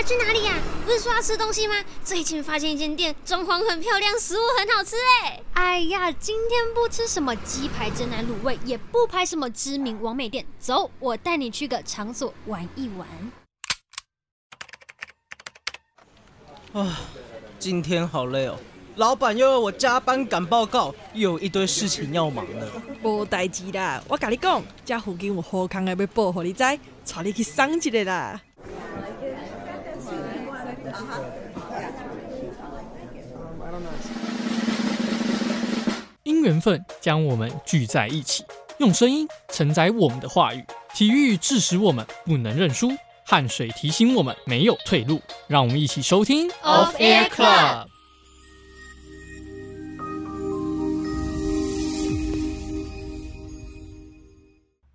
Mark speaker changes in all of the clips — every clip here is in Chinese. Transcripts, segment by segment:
Speaker 1: 要去哪里呀？不是说要吃东西吗？最近发现一间店，装潢很漂亮，食物很好吃哎。
Speaker 2: 哎呀，今天不吃什么鸡排、真奶、卤味，也不拍什么知名网美店，走，我带你去个场所玩一玩。
Speaker 3: 啊，今天好累哦。老板又要我加班赶报告，又有一堆事情要忙呢。
Speaker 4: 无代志啦，我跟你讲，这附近有好康的要报给你知，带你去赏一个啦。
Speaker 5: 因缘分将我们聚在一起，用声音承载我们的话语。体育致使我们不能认输，汗水提醒我们没有退路。让我们一起收听 Off Air Club。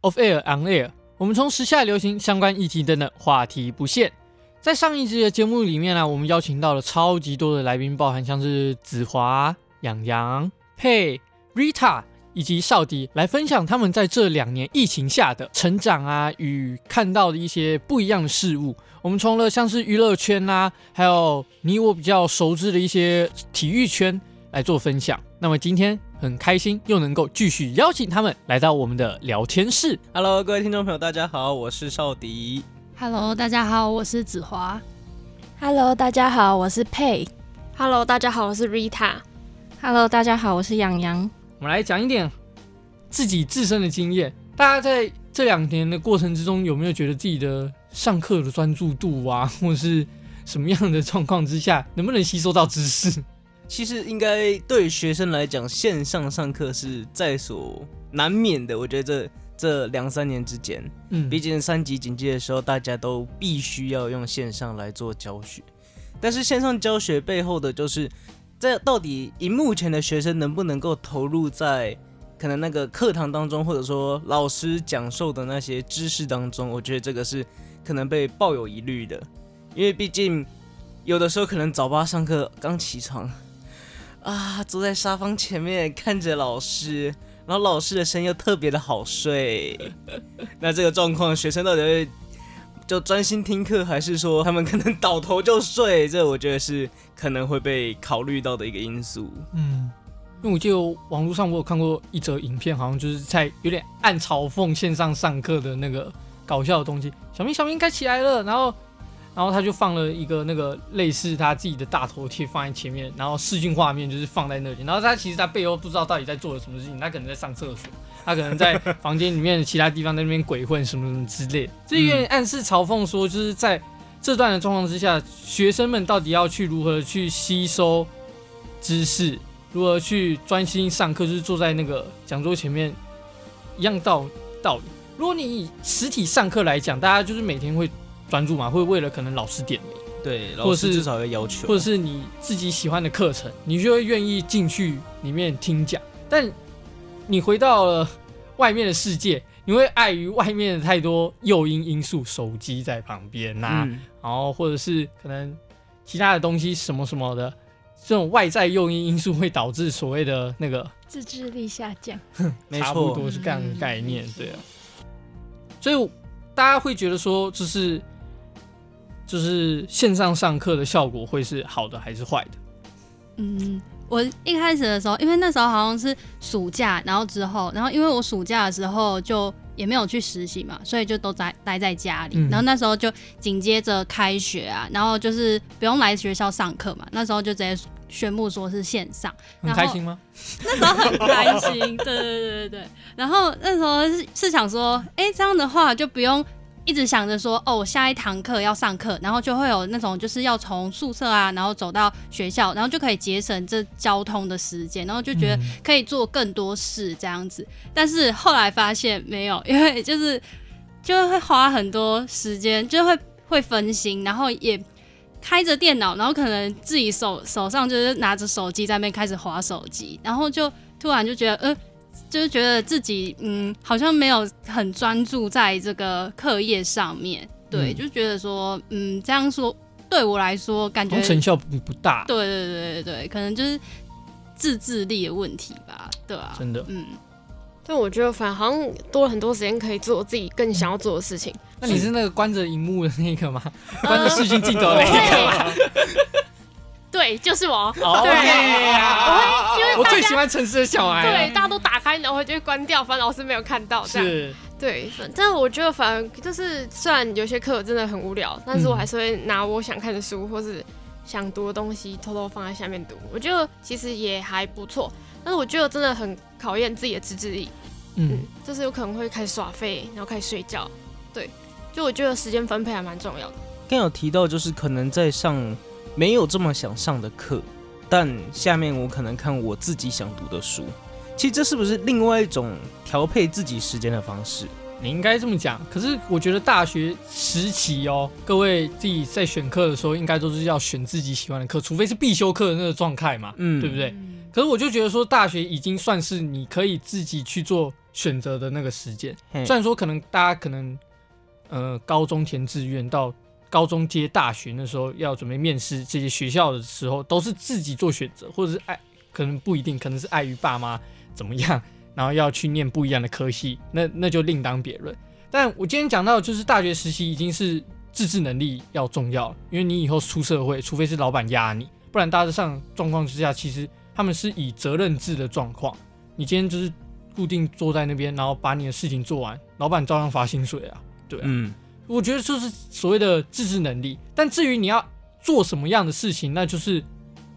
Speaker 5: Off Air On Air，我们从时下流行相关议题等等话题不限。在上一集的节目里面呢、我们邀请到了超级多的来宾，包含像是子华、洋洋、佩、Rita 以及少迪，来分享他们在这两年疫情下的成长啊，与看到的一些不一样的事物。我们从了像是娱乐圈啊，还有你我比较熟知的一些体育圈来做分享。那么今天。很开心又能够继续邀请他们来到我们的聊天室。
Speaker 3: Hello，各位听众朋友，大家好，我是少迪。
Speaker 6: Hello，大家好，我是子华。
Speaker 7: Hello，大家好，我是佩。
Speaker 8: Hello，大家好，我是 Rita。
Speaker 7: Hello，大家好，我是洋洋。
Speaker 5: 我们来讲一点自己自身的经验。大家在这两年的过程之中，有没有觉得自己的上课的专注度啊，或是什么样的状况之下，能不能吸收到知识？
Speaker 3: 其实应该对学生来讲，线上上课是在所难免的。我觉得这这两三年之间，嗯，毕竟三级警戒的时候，大家都必须要用线上来做教学。但是线上教学背后的，就是在到底以目前的学生能不能够投入在可能那个课堂当中，或者说老师讲授的那些知识当中，我觉得这个是可能被抱有疑虑的。因为毕竟有的时候可能早八上课刚起床。啊，坐在沙发前面看着老师，然后老师的声音又特别的好睡。那这个状况，学生到底会就专心听课，还是说他们可能倒头就睡？这我觉得是可能会被考虑到的一个因素。
Speaker 5: 嗯，因为我记得网络上我有看过一则影片，好像就是在有点暗嘲讽线上上课的那个搞笑的东西。小明，小明该起来了，然后。然后他就放了一个那个类似他自己的大头贴放在前面，然后视讯画面就是放在那里。然后他其实他背后不知道到底在做了什么事情，他可能在上厕所，他可能在房间里面其他地方在那边鬼混什么什么之类。这有点暗示嘲讽说，就是在这段的状况之下，学生们到底要去如何去吸收知识，如何去专心上课，就是坐在那个讲桌前面一样道道理。如果你以实体上课来讲，大家就是每天会。专注嘛，会为了可能老师点名，
Speaker 3: 对，老师至少要要求，
Speaker 5: 或者是你自己喜欢的课程，你就会愿意进去里面听讲。但你回到了外面的世界，你会碍于外面的太多诱因因素，手机在旁边呐、啊，嗯、然后或者是可能其他的东西什么什么的，这种外在诱因因素会导致所谓的那个
Speaker 7: 自制力下降，
Speaker 5: 差不多是这样的概念，对啊。所以大家会觉得说，就是。就是线上上课的效果会是好的还是坏的？
Speaker 6: 嗯，我一开始的时候，因为那时候好像是暑假，然后之后，然后因为我暑假的时候就也没有去实习嘛，所以就都在待在家里。嗯、然后那时候就紧接着开学啊，然后就是不用来学校上课嘛，那时候就直接宣布说是线上。
Speaker 5: 很开心吗？
Speaker 6: 那时候很开心，对对对对对。然后那时候是是想说，哎、欸，这样的话就不用。一直想着说，哦，我下一堂课要上课，然后就会有那种就是要从宿舍啊，然后走到学校，然后就可以节省这交通的时间，然后就觉得可以做更多事这样子。嗯、但是后来发现没有，因为就是就会花很多时间，就会会分心，然后也开着电脑，然后可能自己手手上就是拿着手机在那边开始划手机，然后就突然就觉得，呃。就是觉得自己嗯，好像没有很专注在这个课业上面，对，嗯、就觉得说嗯，这样说对我来说感觉
Speaker 5: 成效不不大，
Speaker 6: 对对对对对，可能就是自制力的问题吧，对啊，
Speaker 5: 真的，
Speaker 6: 嗯，
Speaker 8: 但我觉得反而好像多了很多时间可以做自己更想要做的事情，
Speaker 5: 那你是那个关着荧幕的那个吗？关着视讯镜头的那个吗？
Speaker 8: 对，就是我。对，
Speaker 5: 我会因为我最喜欢城市的小孩。
Speaker 8: 对，大家都打开，然后就会关掉，反正老师没有看到。
Speaker 5: 是。
Speaker 8: 对，但我觉得反而就是，虽然有些课真的很无聊，但是我还是会拿我想看的书或是想读的东西偷偷放在下面读。我觉得其实也还不错，但是我觉得真的很考验自己的自制力。嗯，就是有可能会开始耍废，然后开始睡觉。对，就我觉得时间分配还蛮重要的。
Speaker 3: 刚有提到，就是可能在上没有这么想上的课，但下面我可能看我自己想读的书。其实这是不是另外一种调配自己时间的方式？
Speaker 5: 你应该这么讲。可是我觉得大学时期哦，各位自己在选课的时候，应该都是要选自己喜欢的课，除非是必修课的那个状态嘛，嗯，对不对？可是我就觉得说，大学已经算是你可以自己去做选择的那个时间。虽然说可能大家可能呃高中填志愿到高中接大学那时候要准备面试这些学校的时候，都是自己做选择，或者是爱可能不一定，可能是碍于爸妈。怎么样？然后要去念不一样的科系，那那就另当别论。但我今天讲到，就是大学实习已经是自制能力要重要，因为你以后出社会，除非是老板压你，不然大致上状况之下，其实他们是以责任制的状况。你今天就是固定坐在那边，然后把你的事情做完，老板照样发薪水啊，对啊。嗯，我觉得就是所谓的自制能力。但至于你要做什么样的事情，那就是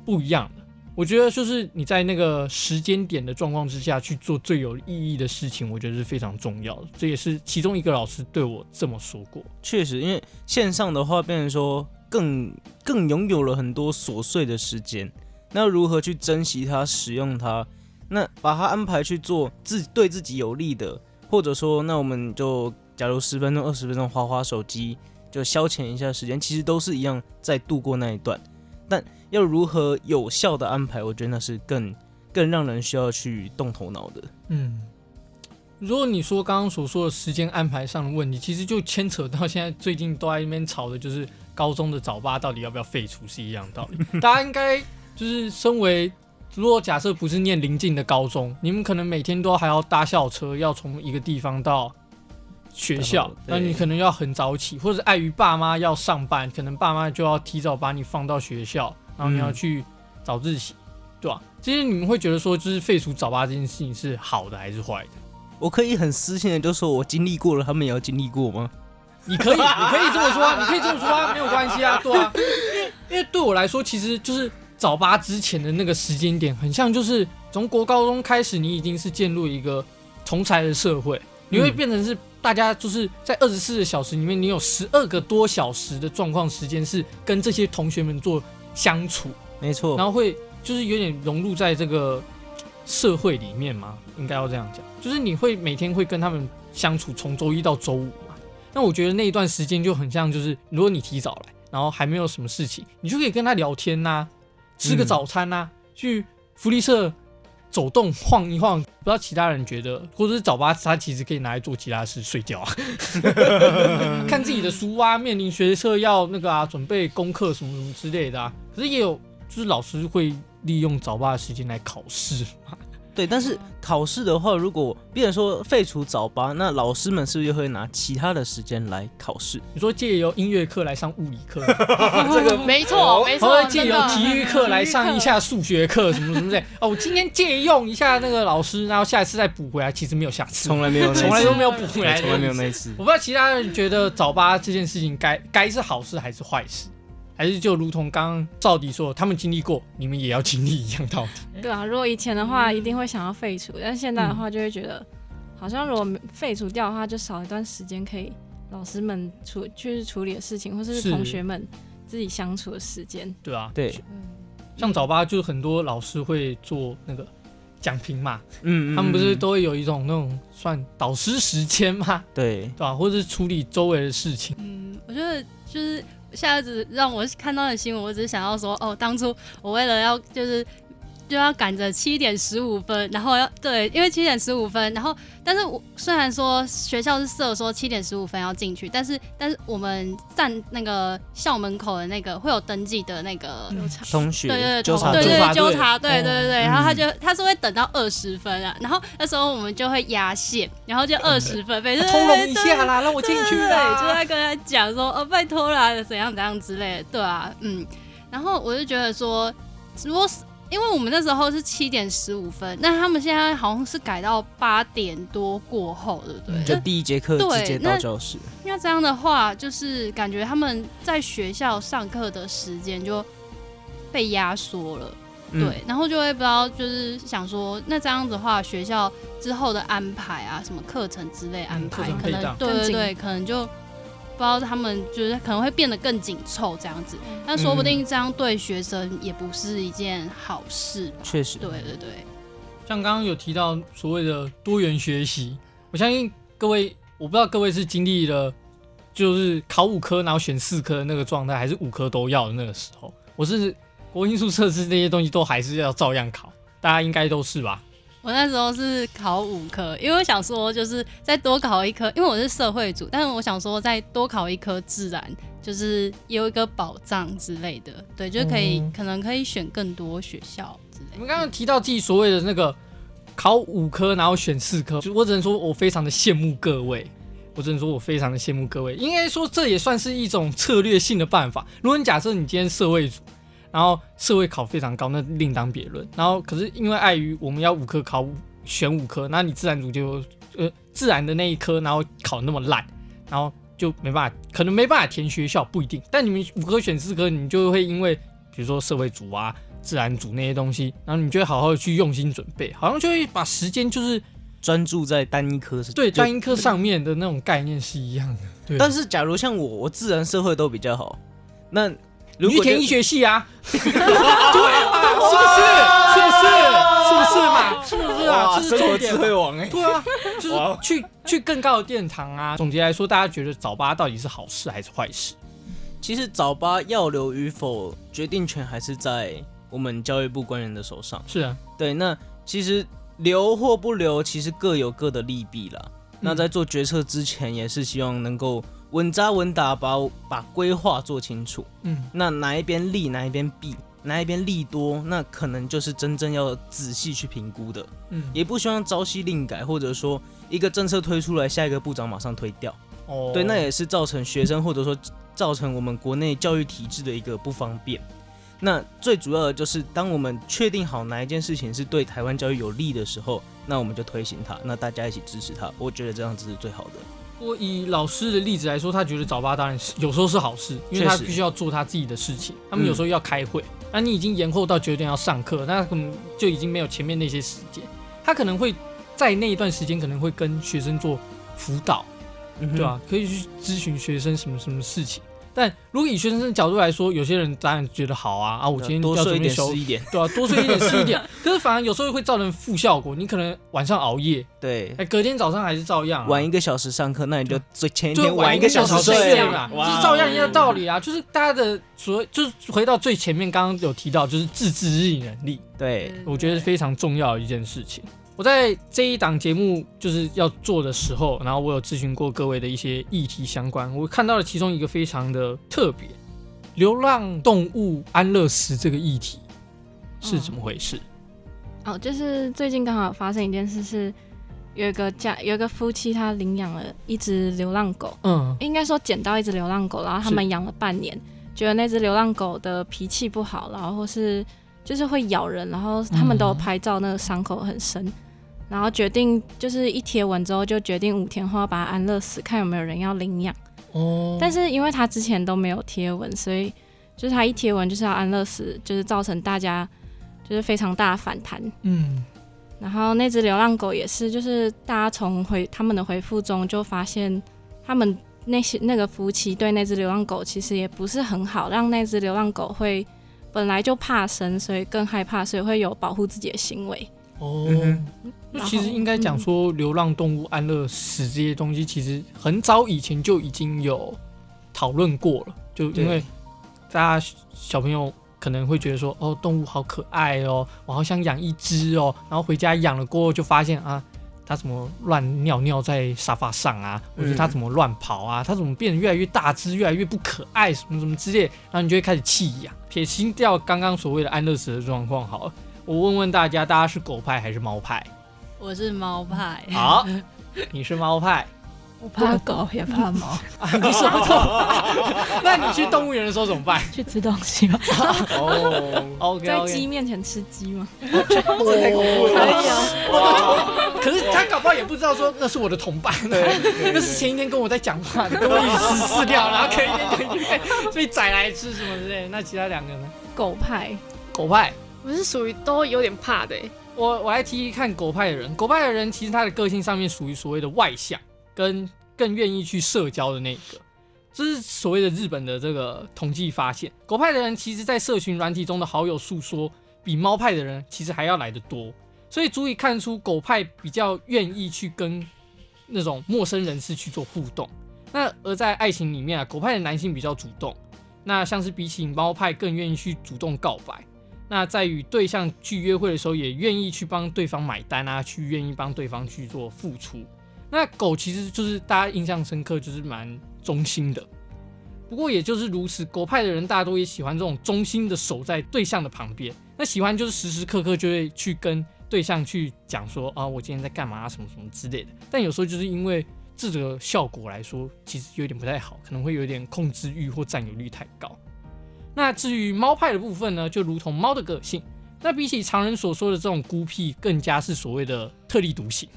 Speaker 5: 不一样的。我觉得就是你在那个时间点的状况之下去做最有意义的事情，我觉得是非常重要的。这也是其中一个老师对我这么说过。
Speaker 3: 确实，因为线上的话，变成说更更拥有了很多琐碎的时间，那如何去珍惜它、使用它？那把它安排去做自对自己有利的，或者说，那我们就假如十分钟、二十分钟花花手机，就消遣一下时间，其实都是一样在度过那一段。但要如何有效的安排，我觉得那是更更让人需要去动头脑的。
Speaker 5: 嗯，如果你说刚刚所说的时间安排上的问题，其实就牵扯到现在最近都在那边吵的，就是高中的早八到底要不要废除是一样的道理。大家应该就是身为，如果假设不是念临近的高中，你们可能每天都还要搭校车，要从一个地方到学校，那你可能要很早起，或者碍于爸妈要上班，可能爸妈就要提早把你放到学校。然后你要去早自习，对吧、啊？其实你们会觉得说，就是废除早八这件事情是好的还是坏的？
Speaker 3: 我可以很私信的就说，我经历过了，他们也要经历过吗？
Speaker 5: 你可以，你可以这么说啊，你可以这么说啊，没有关系啊，对啊。因 为因为对我来说，其实就是早八之前的那个时间点，很像就是从国高中开始，你已经是进入一个同才的社会，你会变成是大家就是在二十四个小时里面，你有十二个多小时的状况时间是跟这些同学们做。相处
Speaker 3: 没错，
Speaker 5: 然后会就是有点融入在这个社会里面嘛，应该要这样讲，就是你会每天会跟他们相处，从周一到周五嘛。那我觉得那一段时间就很像，就是如果你提早来，然后还没有什么事情，你就可以跟他聊天呐、啊，吃个早餐呐、啊，嗯、去福利社走动晃一晃。不知道其他人觉得，或者是早八，他其实可以拿来做其他事，睡觉啊，看自己的书啊，面临学测要那个啊，准备功课什么什么之类的啊。可是也有，就是老师会利用早八的时间来考试。
Speaker 3: 对，但是考试的话，如果别人说废除早八，那老师们是不是会拿其他的时间来考试？
Speaker 5: 你说借由音乐课来上物理课，
Speaker 8: 这个没 错没错。
Speaker 5: 或者借由体育课来上一下数学课，什么什么的。哦，我今天借用一下那个老师，然后下一次再补回来。其实没有下次，
Speaker 3: 从来没有，
Speaker 5: 从来都没有补回来，
Speaker 3: 从来没有那一次。
Speaker 5: 我不知道其他人觉得早八这件事情该该是好事还是坏事。还是就如同刚刚赵迪说，他们经历过，你们也要经历一样道理。
Speaker 7: 对啊，如果以前的话，一定会想要废除，但现在的话，就会觉得，好像如果废除掉的话，就少一段时间可以老师们处去处理的事情，或者是同学们自己相处的时间。
Speaker 5: 对啊，
Speaker 3: 对，
Speaker 5: 像早八就很多老师会做那个讲评嘛，嗯，他们不是都会有一种那种算导师时间嘛，
Speaker 3: 对，
Speaker 5: 对吧？或者是处理周围的事情。
Speaker 6: 嗯，我觉得就是。现在只让我看到的新闻，我只是想要说，哦，当初我为了要就是就要赶着七点十五分，然后要对，因为七点十五分，然后但是我虽然说学校是设说七点十五分要进去，但是但是我们站那个校门口的那个会有登记的那个
Speaker 3: 同
Speaker 6: 学，对
Speaker 3: 对对，
Speaker 6: 对对对纠
Speaker 5: 察
Speaker 6: 队，对对对对，然后他就
Speaker 3: 嗯
Speaker 6: 他是会等到二十分啊，然后那时候我们就会压线，然后就二十分，每次
Speaker 5: 通融一下啦，让我进去啦，
Speaker 6: 对，就在跟他讲说哦，拜托啦，怎样怎样之类的，对啊，嗯，然后我就觉得说，如果是因为我们那时候是七点十五分，那他们现在好像是改到八点多过后，对不对？
Speaker 3: 就第一节课直接到教室。
Speaker 6: 那这样的话，就是感觉他们在学校上课的时间就被压缩了，
Speaker 3: 嗯
Speaker 6: 对，然后就会不知道，就是想说，那这样子的话，学校之后的安排啊，什么课程之类安排，可能对对对，可能就。不知道他们就是可能会变得更紧凑这样子，但说不定这样对学生也不是一件好事。
Speaker 3: 确实，
Speaker 6: 对对对。
Speaker 5: 像刚刚有提到所谓的多元学习，我相信各位，我不知道各位是经历了就是考五科然后选四科的那个状态，还是五科都要的那个时候。我是国英数测试这些东西都还是要照样考，大家应该都是吧？
Speaker 6: 我那时候是考五科，因为我想说就是再多考一科，因为我是社会组，但是我想说再多考一科自然，就是有一个保障之类的，对，就可以、嗯、可能可以选更多学校之类的。
Speaker 5: 你们刚刚提到自己所谓的那个考五科然后选四科，就我只能说我非常的羡慕各位，我只能说我非常的羡慕各位，应该说这也算是一种策略性的办法。如果你假设你今天社会组。然后社会考非常高，那另当别论。然后可是因为碍于我们要五科考选五科，那你自然组就呃自然的那一科，然后考那么烂，然后就没办法，可能没办法填学校，不一定。但你们五科选四科，你就会因为比如说社会组啊、自然组那些东西，然后你就会好好去用心准备，好像就会把时间就是
Speaker 3: 专注在单一科，
Speaker 5: 对单一科上面的那种概念是一样的。对。
Speaker 3: 但是假如像我，我自然社会都比较好，那。
Speaker 5: 你去填医学系啊？对啊，是不是？是不是？是不是嘛？是不是啊？这是重点。
Speaker 3: 智慧王哎，
Speaker 5: 对啊，就是去去更高的殿堂啊。总结来说，大家觉得早八到底是好事还是坏事？
Speaker 3: 其实早八要留与否，决定权还是在我们教育部官员的手上。
Speaker 5: 是啊，
Speaker 3: 对。那其实留或不留，其实各有各的利弊啦。那在做决策之前，也是希望能够。稳扎稳打把，把把规划做清楚。嗯，那哪一边利，哪一边弊，哪一边利多，那可能就是真正要仔细去评估的。嗯，也不希望朝夕令改，或者说一个政策推出来，下一个部长马上推掉。哦，对，那也是造成学生或者说造成我们国内教育体制的一个不方便。那最主要的就是，当我们确定好哪一件事情是对台湾教育有利的时候，那我们就推行它，那大家一起支持它。我觉得这样子是最好的。
Speaker 5: 我以老师的例子来说，他觉得早八当然是有时候是好事，因为他必须要做他自己的事情。他们有时候要开会，那、嗯、你已经延后到九点要上课，那可能就已经没有前面那些时间。他可能会在那一段时间可能会跟学生做辅导，嗯、对吧、啊？可以去咨询学生什么什么事情。但如果以学生的角度来说，有些人当然觉得好啊啊！我今天要
Speaker 3: 多睡一点是一点，
Speaker 5: 对啊，多睡一点是一点。可是反而有时候会造成负效果，你可能晚上熬夜，
Speaker 3: 对，
Speaker 5: 哎，隔天早上还是照样、啊、
Speaker 3: 晚一个小时上课，那你就最前一天
Speaker 5: 晚一个小时睡嘛，
Speaker 3: 哇
Speaker 5: 就是照样一样的道理啊。就是大家的所谓，就是回到最前面，刚刚有提到，就是自制力能力，
Speaker 3: 对，
Speaker 5: 我觉得是非常重要的一件事情。我在这一档节目就是要做的时候，然后我有咨询过各位的一些议题相关，我看到了其中一个非常的特别。流浪动物安乐死这个议题是怎么回事？
Speaker 7: 哦，哦，就是最近刚好发生一件事，是有一个家有一个夫妻，他领养了一只流浪狗，嗯，应该说捡到一只流浪狗，然后他们养了半年，觉得那只流浪狗的脾气不好，然后或是就是会咬人，然后他们都有拍照，那个伤口很深，嗯，然后决定就是一贴文之后就决定五天后要把它安乐死，看有没有人要领养。哦，但是因为他之前都没有贴文，所以就是他一贴文就是要安乐死，就是造成大家就是非常大的反弹。嗯，然后那只流浪狗也是，就是大家从回他们的回复中就发现，他们那些那个夫妻对那只流浪狗其实也不是很好，让那只流浪狗会本来就怕生，所以更害怕，所以会有保护自己的行为。
Speaker 5: 哦。其实应该讲说，流浪动物安乐死这些东西，其实很早以前就已经有讨论过了。就因为大家小朋友可能会觉得说，哦，动物好可爱哦，我好想养一只哦，然后回家养了过后就发现啊，它怎么乱尿尿在沙发上啊，或者它怎么乱跑啊，它怎么变得越来越大只，越来越不可爱，什么什么之类，然后你就会开始弃养。撇清掉刚刚所谓的安乐死的状况，好了，我问问大家，大家是狗派还是猫派？
Speaker 6: 我是猫派。
Speaker 5: 好，你是猫派。
Speaker 7: 我怕狗也怕猫，
Speaker 5: 你什么动？那你去动物园的时候怎么办？
Speaker 7: 去吃东西吗？
Speaker 5: 哦，OK，
Speaker 7: 在鸡面前吃鸡吗？
Speaker 5: 太恐怖了！可是他搞不好也不知道说那是我的同伴，那是前一天跟我在讲话的，跟我一起吃饲料，然后可以可以被宰来吃什么之类。那其他两个呢？
Speaker 7: 狗派，
Speaker 5: 狗派，
Speaker 8: 我是属于都有点怕的。
Speaker 5: 我我来提提看狗派的人，狗派的人其实他的个性上面属于所谓的外向。跟更愿意去社交的那个，这是所谓的日本的这个统计发现，狗派的人其实，在社群软体中的好友数说，比猫派的人其实还要来得多，所以足以看出狗派比较愿意去跟那种陌生人士去做互动。那而在爱情里面啊，狗派的男性比较主动，那像是比起猫派更愿意去主动告白。那在与对象去约会的时候，也愿意去帮对方买单啊，去愿意帮对方去做付出。那狗其实就是大家印象深刻，就是蛮忠心的。不过也就是如此，狗派的人大多也喜欢这种忠心的守在对象的旁边。那喜欢就是时时刻刻就会去跟对象去讲说啊，我今天在干嘛啊，什么什么之类的。但有时候就是因为这个效果来说，其实有点不太好，可能会有点控制欲或占有欲太高。那至于猫派的部分呢，就如同猫的个性，那比起常人所说的这种孤僻，更加是所谓的特立独行。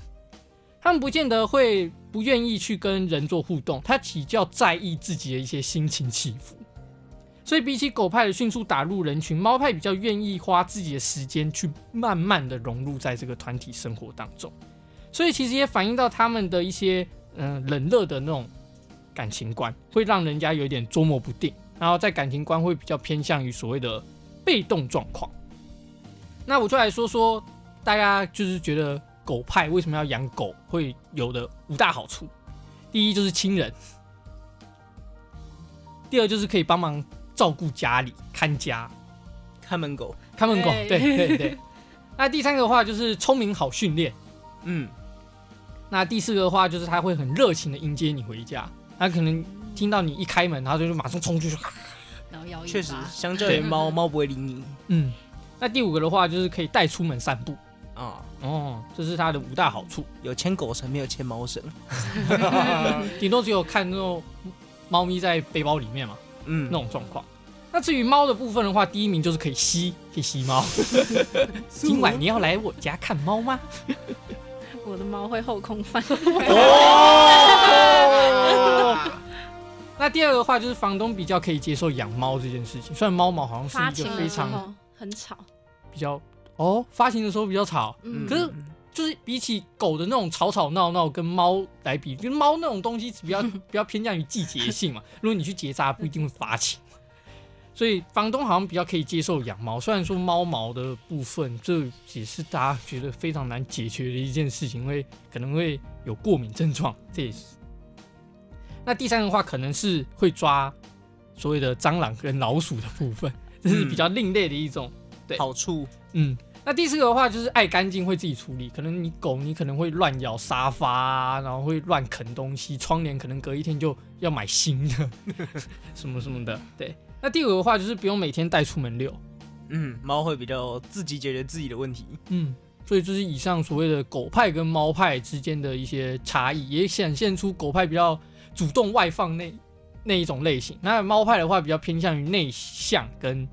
Speaker 5: 他们不见得会不愿意去跟人做互动，他比较在意自己的一些心情起伏，所以比起狗派的迅速打入人群，猫派比较愿意花自己的时间去慢慢的融入在这个团体生活当中，所以其实也反映到他们的一些嗯、冷热的那种感情观，会让人家有点捉摸不定，然后在感情观会比较偏向于所谓的被动状况。那我就来说说大家就是觉得。狗派为什么要养狗？会有的五大好处，第一就是亲人，第二就是可以帮忙照顾家里、看家、
Speaker 3: 看门狗、
Speaker 5: 看门狗。对对对。那第三个的话就是聪明好训练，嗯。那第四个的话就是他会很热情的迎接你回家，他可能听到你一开门，它就马上冲出去，
Speaker 6: 然后摇。
Speaker 3: 确实，相较于猫，猫不会理你。嗯。
Speaker 5: 那第五个的话就是可以带出门散步。啊哦，这是它的五大好处，
Speaker 3: 有牵狗绳，没有牵猫绳，
Speaker 5: 顶多只有看那种猫咪在背包里面嘛，嗯，那种状况。那至于猫的部分的话，第一名就是可以吸，可以吸猫。今晚你要来我家看猫吗？
Speaker 7: 我的猫会后空翻。
Speaker 5: 那第二个话就是房东比较可以接受养猫这件事情，虽然猫毛好像是一个非常
Speaker 7: 很吵，
Speaker 5: 比较。哦，发情的时候比较吵，嗯、可是就是比起狗的那种吵吵闹闹，跟猫来比，就是猫那种东西比较 比较偏向于季节性嘛。如果你去结扎，不一定会发情，所以房东好像比较可以接受养猫。虽然说猫毛的部分，这也是大家觉得非常难解决的一件事情，因为可能会有过敏症状，这也是。那第三个的话，可能是会抓所谓的蟑螂跟老鼠的部分，这是比较另类的一种、嗯、对。
Speaker 3: 好处，
Speaker 5: 嗯。那第四个的话就是爱干净会自己处理，可能你狗你可能会乱咬沙发啊，然后会乱啃东西，窗帘可能隔一天就要买新的，什么什么的。对，那第五个的话就是不用每天带出门遛，
Speaker 3: 嗯，猫会比较自己解决自己的问题，
Speaker 5: 嗯，所以就是以上所谓的狗派跟猫派之间的一些差异，也显现出狗派比较主动外放那那一种类型，那猫派的话比较偏向于内向跟。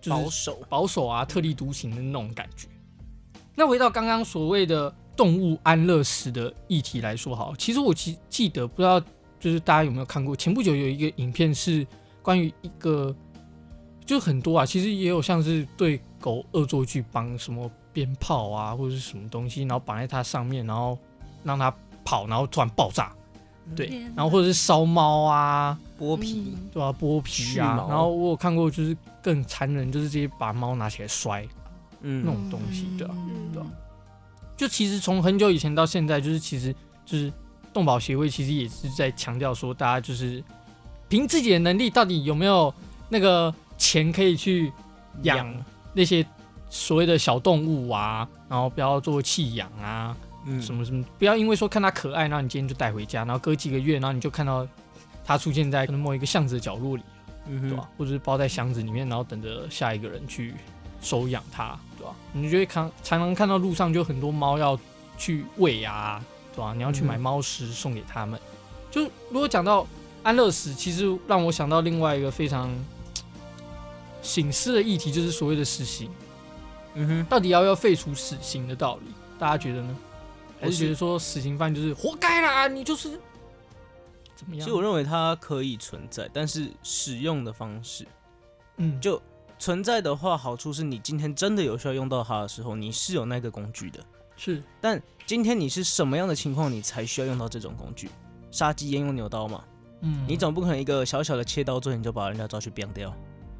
Speaker 5: 保守、保守啊，特立独行的那种感觉。那回到刚刚所谓的动物安乐死的议题来说，好，其实我记记得，不知道就是大家有没有看过？前不久有一个影片是关于一个，就很多啊，其实也有像是对狗恶作剧，绑什么鞭炮啊，或者是什么东西，然后绑在它上面，然后让它跑，然后突然爆炸。对，然后或者是烧猫啊，
Speaker 3: 剥皮，
Speaker 5: 对啊，剥皮啊。然后我有看过，就是更残忍，就是直接把猫拿起来摔，嗯，那种东西，对啊，对啊。就其实从很久以前到现在，就是其实就是动保协会其实也是在强调说，大家就是凭自己的能力，到底有没有那个钱可以去养那些所谓的小动物啊，然后不要做弃养啊，嗯，什么什么，不要因为说看它可爱，然后你今天就带回家，然后隔几个月，然后你就看到它出现在可能某一个巷子的角落里，嗯，对吧？或者是包在箱子里面，然后等着下一个人去收养它，对吧？你就会看常常看到路上就很多猫要去喂啊，对吧？你要去买猫食送给他们。就如果讲到安乐死，其实让我想到另外一个非常醒思的议题，就是所谓的死刑。嗯哼，到底要不要废除死刑的道理？大家觉得呢？还是觉得说死刑犯就是活该啦？你就是怎么样？
Speaker 3: 其实我认为它可以存在，但是使用的方式，嗯，就存在的话，好处是你今天真的有需要用到它的时候，你是有那个工具的。
Speaker 5: 是，
Speaker 3: 但今天你是什么样的情况，你才需要用到这种工具？杀鸡焉用牛刀嘛，嗯，你总不可能一个小小的切刀之后你就把人家抓去毙掉，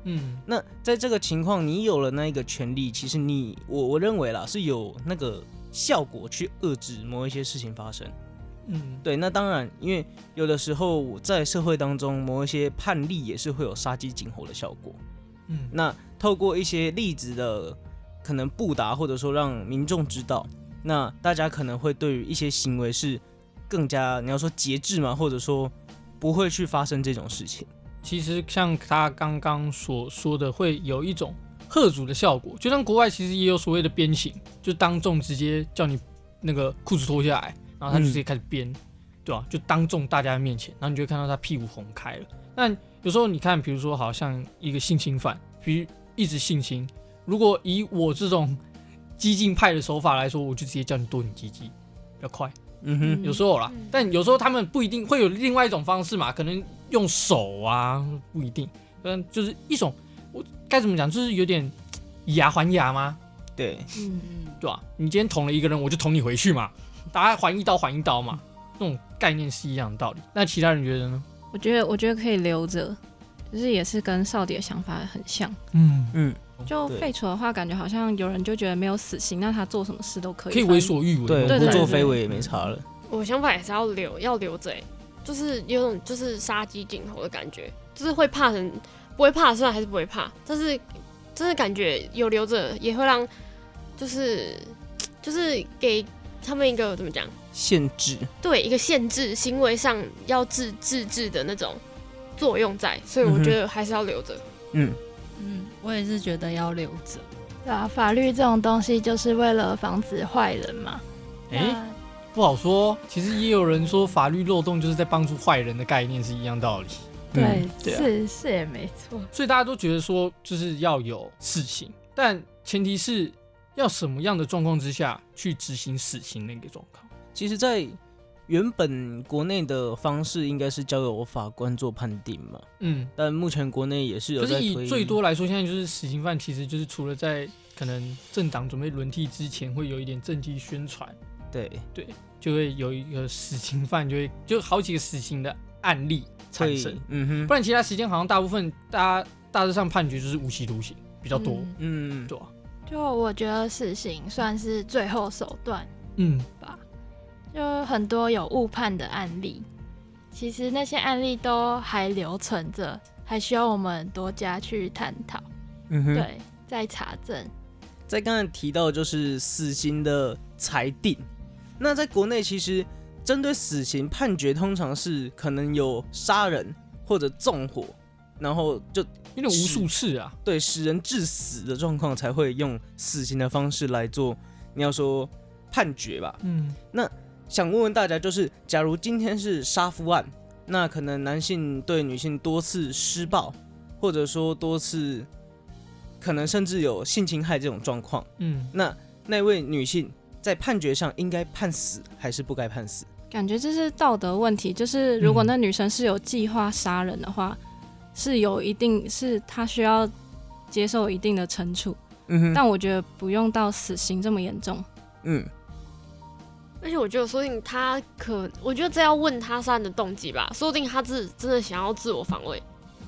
Speaker 3: 嗯，那在这个情况，你有了那一个权利，其实你我我认为啦是有那个效果去遏制某一些事情发生，嗯，对，那当然，因为有的时候在社会当中，某一些判例也是会有杀鸡儆猴的效果，嗯，那透过一些例子的可能布达，或者说让民众知道，那大家可能会对于一些行为是。更加你要说节制嘛，或者说不会去发生这种事情。
Speaker 5: 其实像他刚刚所说的，会有一种吓阻的效果。就像国外其实也有所谓的鞭刑，就当众直接叫你那个裤子脱下来，然后他就直接开始鞭，嗯、对吧？就当众大家的面前，然后你就会看到他屁股红开了。那有时候你看，比如说好像一个性侵犯，比如一直性侵，如果以我这种激进派的手法来说，我就直接叫你剁你鸡鸡，比较快。嗯哼，有时候啦，但有时候他们不一定会有另外一种方式嘛，可能用手啊，不一定，嗯，就是一种，我该怎么讲，就是有点以牙还牙吗？
Speaker 3: 对，
Speaker 5: 嗯嗯，对吧、啊？你今天捅了一个人，我就捅你回去嘛，大家还一刀还一刀嘛，那种概念是一样的道理。那其他人觉得呢？
Speaker 7: 我觉得，我觉得可以留着，就是也是跟少迪的想法很像。
Speaker 5: 嗯嗯。
Speaker 7: 就废除的话，感觉好像有人就觉得没有死刑，那他做什么事都可以，
Speaker 5: 可以为所欲为，
Speaker 3: 对，不作非为也没差了。
Speaker 8: 我想法也是要留，要留着，就是有种就是杀鸡儆猴的感觉，就是会怕人，不会怕，虽然还是不会怕，但是真的感觉有留着也会让，就是就是给他们一个怎么讲
Speaker 3: 限制，
Speaker 8: 对，一个限制行为上要制制止的那种作用在，所以我觉得还是要留着，嗯。
Speaker 6: 嗯，我也是觉得要留着。
Speaker 9: 对啊，法律这种东西就是为了防止坏人嘛。
Speaker 5: 哎、欸，不好说。其实也有人说，法律漏洞就是在帮助坏人的概念是一样道理。
Speaker 9: 对，嗯、对啊、是是也没错。
Speaker 5: 所以大家都觉得说，就是要有死刑，但前提是要什么样的状况之下去执行死刑那个状况。
Speaker 3: 其实，在原本国内的方式应该是交由法官做判定嘛，嗯，但目前国内也是有在推。
Speaker 5: 可是以最多来说，现在就是死刑犯，其实就是除了在可能政党准备轮替之前，会有一点政绩宣传，
Speaker 3: 对
Speaker 5: 对，就会有一个死刑犯，就会就好几个死刑的案例产生，嗯哼，不然其他时间好像大部分大家大致上判决就是无期徒刑比较多，嗯，对、啊、
Speaker 9: 就我觉得死刑算是最后手段，嗯。吧。就很多有误判的案例，其实那些案例都还留存着，还需要我们多加去探讨。嗯哼，对，再查证。
Speaker 3: 在刚才提到就是死刑的裁定，那在国内其实针对死刑判决，通常是可能有杀人或者纵火，然后就
Speaker 5: 因为无数次啊，
Speaker 3: 对，使人致死的状况才会用死刑的方式来做。你要说判决吧，嗯，那。想问问大家，就是假如今天是杀夫案，那可能男性对女性多次施暴，或者说多次，可能甚至有性侵害这种状况，嗯，那那位女性在判决上应该判死还是不该判死？
Speaker 7: 感觉这是道德问题，就是如果那女生是有计划杀人的话，嗯，是有一定是她需要接受一定的惩处，嗯哼，但我觉得不用到死刑这么严重，嗯。
Speaker 8: 而且我觉得，说不定他可，我觉得这要问他杀人的动机吧。说不定他自真的想要自我防卫，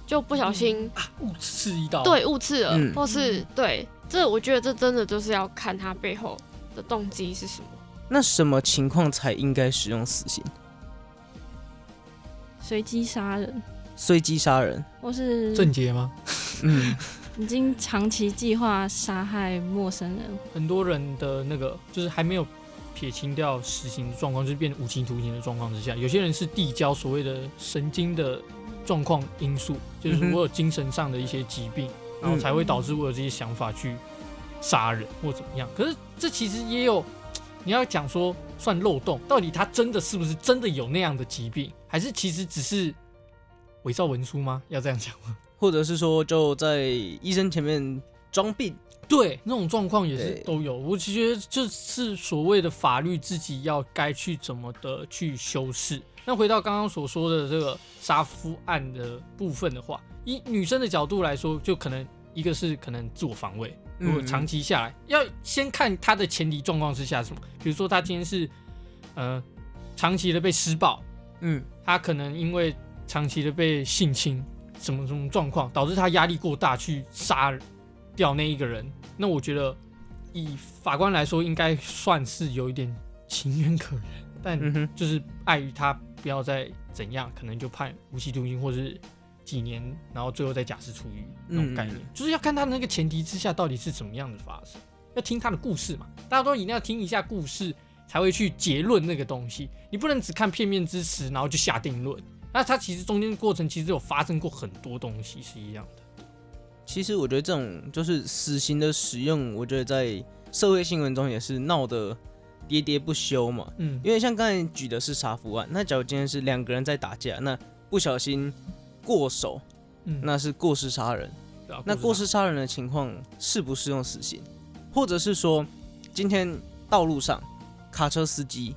Speaker 8: 就不小心
Speaker 5: 误刺一刀，
Speaker 8: 对，误刺了，嗯、或是对，这我觉得这真的就是要看他背后的动机是什么。
Speaker 3: 那什么情况才应该使用死刑？
Speaker 7: 随机杀人，
Speaker 3: 随机杀人，
Speaker 7: 或是
Speaker 5: 郑杰吗？嗯，
Speaker 7: 已经长期计划杀害陌生人，
Speaker 5: 很多人的那个就是还没有撇清掉死刑的状况，就是变无期徒刑的状况之下，有些人是递交所谓的神经的状况因素，就是我有精神上的一些疾病，嗯、然后才会导致我有这些想法去杀人或怎么样。可是这其实也有，你要讲说算漏洞，到底他真的是不是真的有那样的疾病，还是其实只是伪造文书吗？要这样讲吗？
Speaker 3: 或者是说就在医生前面装病？
Speaker 5: 对，那种状况也是都有。我其实就是所谓的法律自己要该去怎么的去修饰。那回到刚刚所说的这个杀夫案的部分的话，以女生的角度来说，就可能一个是可能自我防卫。如果长期下来，要先看他的前提状况是下什么。比如说他今天是呃长期的被施暴，嗯，他可能因为长期的被性侵，什么什么状况导致他压力过大去杀掉那一个人。那我觉得，以法官来说，应该算是有一点情愿可原，但就是碍于他不要再怎样，可能就判无期徒刑或者是几年，然后最后再假释出狱那种概念，就是要看他那个前提之下到底是怎么样的发生，要听他的故事嘛。大家都一定要听一下故事，才会去结论那个东西，你不能只看片面之词，然后就下定论。那他其实中间过程其实有发生过很多东西是一样的。
Speaker 3: 其实我觉得这种就是死刑的使用，我觉得在社会新闻中也是闹得喋喋不休嘛。嗯，因为像刚才举的是杀夫案，那假如今天是两个人在打架，那不小心过手，嗯，那是过失杀人。那过失杀人的情况适不适用死刑？或者是说，今天道路上卡车司机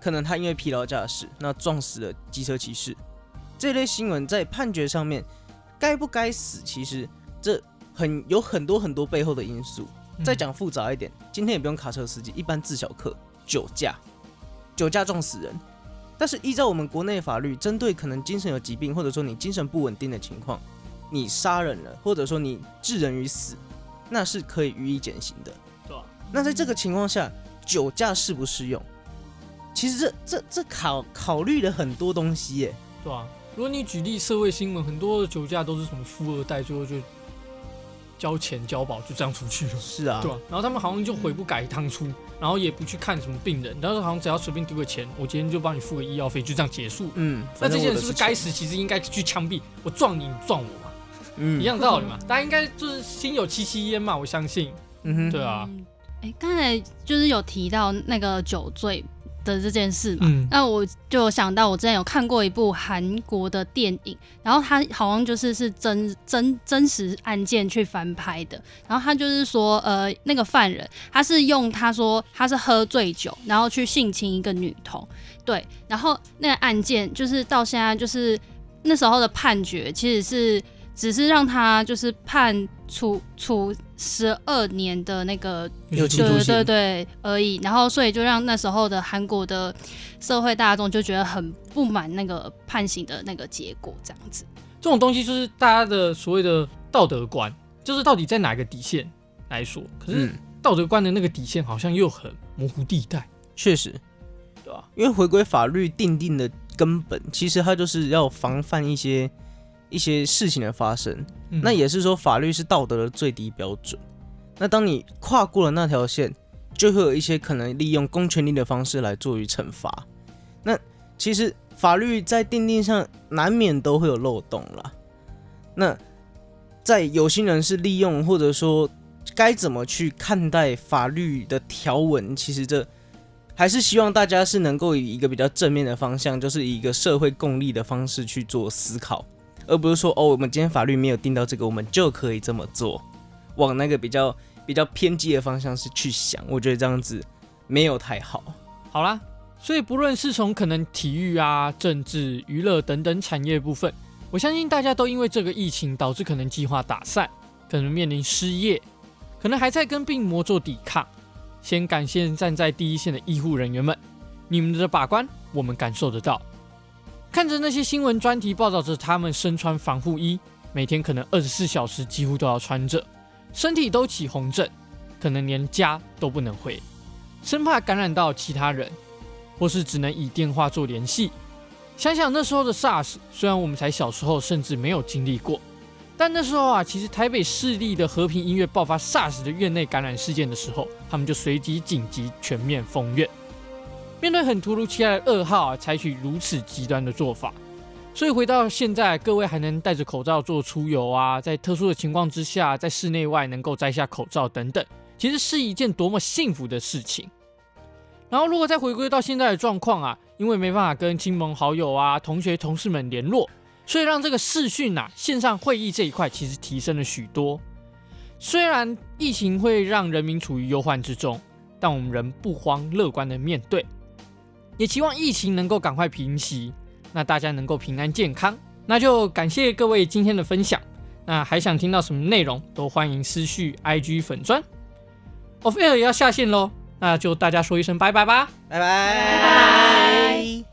Speaker 3: 可能他因为疲劳驾驶，那撞死了机车骑士，这类新闻在判决上面该不该死？其实。这很有很多很多背后的因素，再讲复杂一点，今天也不用卡车司机，一般自小客酒驾，酒驾撞死人。但是依照我们国内法律，针对可能精神有疾病或者说你精神不稳定的情况，你杀人了或者说你致人于死，那是可以予以减刑的。对。那在这个情况下，酒驾适不适用？其实这这这考考虑了很多东西耶。
Speaker 5: 对啊。如果你举例社会新闻，很多的酒驾都是什么富二代，最后就。交钱交保就这样出去了，
Speaker 3: 是啊，
Speaker 5: 对啊，然后他们好像就悔不改当初，然后也不去看什么病人，但是好像只要随便丢个钱，我今天就帮你付个医药费，就这样结束。嗯，那这些人是不是该死？其实应该去枪毙。我撞你，你撞我嘛，嗯，一样道理嘛。大家应该就是心有戚戚焉嘛，我相信。嗯哼，对啊。
Speaker 6: 哎，刚才就是有提到那个酒醉。的这件事嘛，嗯、那我就想到我之前有看过一部韩国的电影，然后它好像就是是真真真实案件去翻拍的，然后他就是说，呃，那个犯人他是用他说他是喝醉酒，然后去性侵一个女童，对，然后那个案件就是到现在就是那时候的判决其实是只是让他就是判处处。十二年的那个，
Speaker 3: 对
Speaker 6: 对对而已，然后所以就让那时候的韩国的社会大众就觉得很不满那个判刑的那个结果，这样子。
Speaker 5: 这种东西就是大家的所谓的道德观，就是到底在哪个底线来说？可是道德观的那个底线好像又很模糊地带。
Speaker 3: 确实，对吧？因为回归法律定定的根本，其实它就是要防范一些。一些事情的发生，那也是说法律是道德的最低标准。那当你跨过了那条线，就会有一些可能利用公权力的方式来做于惩罚。那其实法律在定定上难免都会有漏洞啦。那在有心人士利用，或者说该怎么去看待法律的条文，其实这还是希望大家是能够以一个比较正面的方向，就是以一个社会共利的方式去做思考。而不是说哦，我们今天法律没有定到这个，我们就可以这么做，往那个比较比较偏激的方向是去想，我觉得这样子没有太好。
Speaker 5: 好啦，所以不论是从可能体育啊、政治、娱乐等等产业部分，我相信大家都因为这个疫情导致可能计划打散，可能面临失业，可能还在跟病魔做抵抗。先感谢站在第一线的医护人员们，你们的把关我们感受得到。看着那些新闻专题报道着他们身穿防护衣，每天可能二十四小时几乎都要穿着，身体都起红疹，可能连家都不能回，生怕感染到其他人，或是只能以电话做联系。想想那时候的 SARS，虽然我们才小时候，甚至没有经历过，但那时候啊，其实台北市立的和平医院爆发 SARS 的院内感染事件的时候，他们就随即紧急全面封院。面对很突如其来的噩耗啊，采取如此极端的做法，所以回到现在，各位还能戴着口罩做出游啊，在特殊的情况之下，在室内外能够摘下口罩等等，其实是一件多么幸福的事情。然后，如果再回归到现在的状况啊，因为没办法跟亲朋好友啊、同学同事们联络。所以让这个视讯呐，线上会议这一块其实提升了许多。虽然疫情会让人民处于忧患之中，但我们仍不慌，乐观的面对，也期望疫情能够赶快平息，那大家能够平安健康。那就感谢各位今天的分享。那还想听到什么内容，都欢迎私讯 IG 粉专。Off Air 也要下线喽，那就大家说一声拜拜吧，
Speaker 3: 拜拜。
Speaker 9: 拜拜。